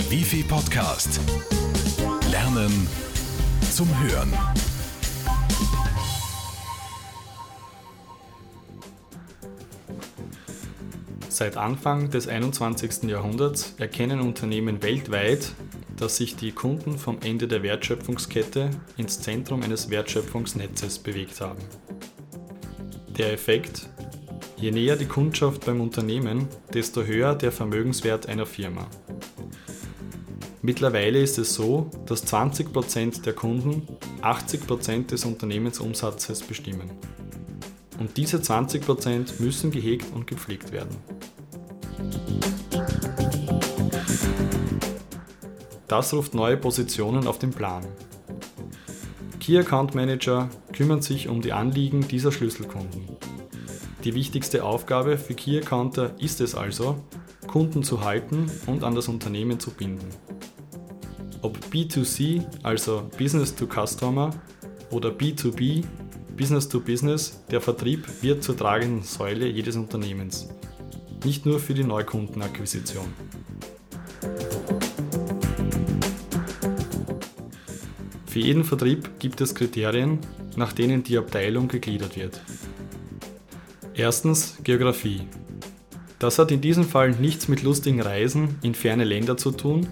Der Wifi Podcast. Lernen zum Hören. Seit Anfang des 21. Jahrhunderts erkennen Unternehmen weltweit, dass sich die Kunden vom Ende der Wertschöpfungskette ins Zentrum eines Wertschöpfungsnetzes bewegt haben. Der Effekt, je näher die Kundschaft beim Unternehmen, desto höher der Vermögenswert einer Firma. Mittlerweile ist es so, dass 20% der Kunden 80% des Unternehmensumsatzes bestimmen. Und diese 20% müssen gehegt und gepflegt werden. Das ruft neue Positionen auf den Plan. Key Account Manager kümmern sich um die Anliegen dieser Schlüsselkunden. Die wichtigste Aufgabe für Key Accounter ist es also, Kunden zu halten und an das Unternehmen zu binden. Ob B2C, also Business to Customer, oder B2B, Business to Business, der Vertrieb wird zur tragenden Säule jedes Unternehmens. Nicht nur für die Neukundenakquisition. Für jeden Vertrieb gibt es Kriterien, nach denen die Abteilung gegliedert wird. Erstens Geografie. Das hat in diesem Fall nichts mit lustigen Reisen in ferne Länder zu tun.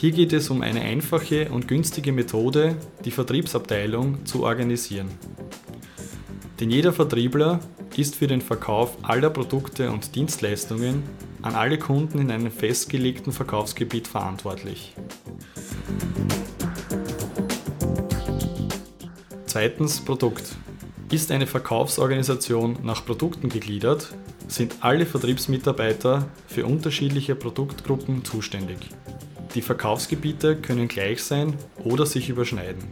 Hier geht es um eine einfache und günstige Methode, die Vertriebsabteilung zu organisieren. Denn jeder Vertriebler ist für den Verkauf aller Produkte und Dienstleistungen an alle Kunden in einem festgelegten Verkaufsgebiet verantwortlich. Zweitens Produkt. Ist eine Verkaufsorganisation nach Produkten gegliedert, sind alle Vertriebsmitarbeiter für unterschiedliche Produktgruppen zuständig. Die Verkaufsgebiete können gleich sein oder sich überschneiden.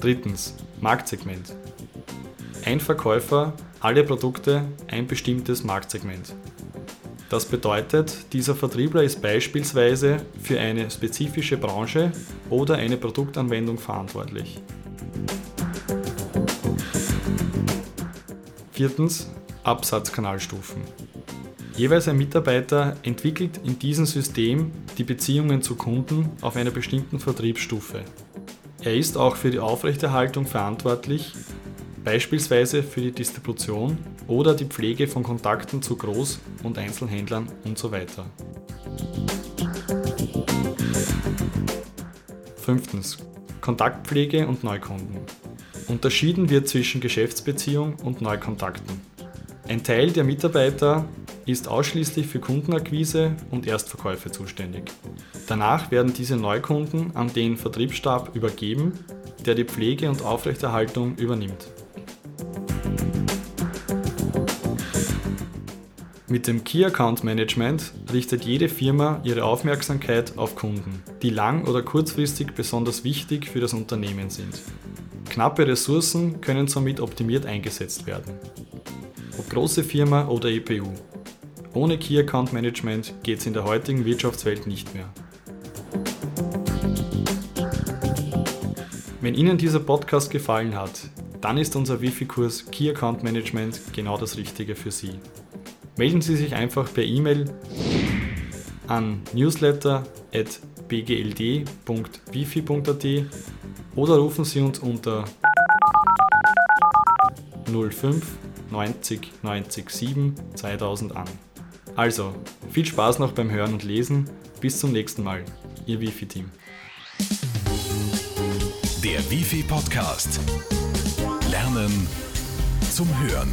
Drittens Marktsegment. Ein Verkäufer, alle Produkte, ein bestimmtes Marktsegment. Das bedeutet, dieser Vertriebler ist beispielsweise für eine spezifische Branche oder eine Produktanwendung verantwortlich. Viertens Absatzkanalstufen. Jeweils ein Mitarbeiter entwickelt in diesem System die Beziehungen zu Kunden auf einer bestimmten Vertriebsstufe. Er ist auch für die Aufrechterhaltung verantwortlich beispielsweise für die Distribution oder die Pflege von Kontakten zu Groß- und Einzelhändlern usw. So Fünftens. Kontaktpflege und Neukunden. Unterschieden wird zwischen Geschäftsbeziehung und Neukontakten. Ein Teil der Mitarbeiter ist ausschließlich für Kundenakquise und Erstverkäufe zuständig. Danach werden diese Neukunden an den Vertriebsstab übergeben, der die Pflege und Aufrechterhaltung übernimmt. Mit dem Key Account Management richtet jede Firma ihre Aufmerksamkeit auf Kunden, die lang- oder kurzfristig besonders wichtig für das Unternehmen sind. Knappe Ressourcen können somit optimiert eingesetzt werden. Ob große Firma oder EPU. Ohne Key Account Management geht es in der heutigen Wirtschaftswelt nicht mehr. Wenn Ihnen dieser Podcast gefallen hat, dann ist unser Wifi-Kurs Key Account Management genau das Richtige für Sie melden Sie sich einfach per E-Mail an newsletter.bgld.wifi.at oder rufen Sie uns unter 05 90 90 7 2000 an. Also, viel Spaß noch beim Hören und Lesen. Bis zum nächsten Mal. Ihr Wifi-Team. Der Wifi Podcast. Lernen zum Hören.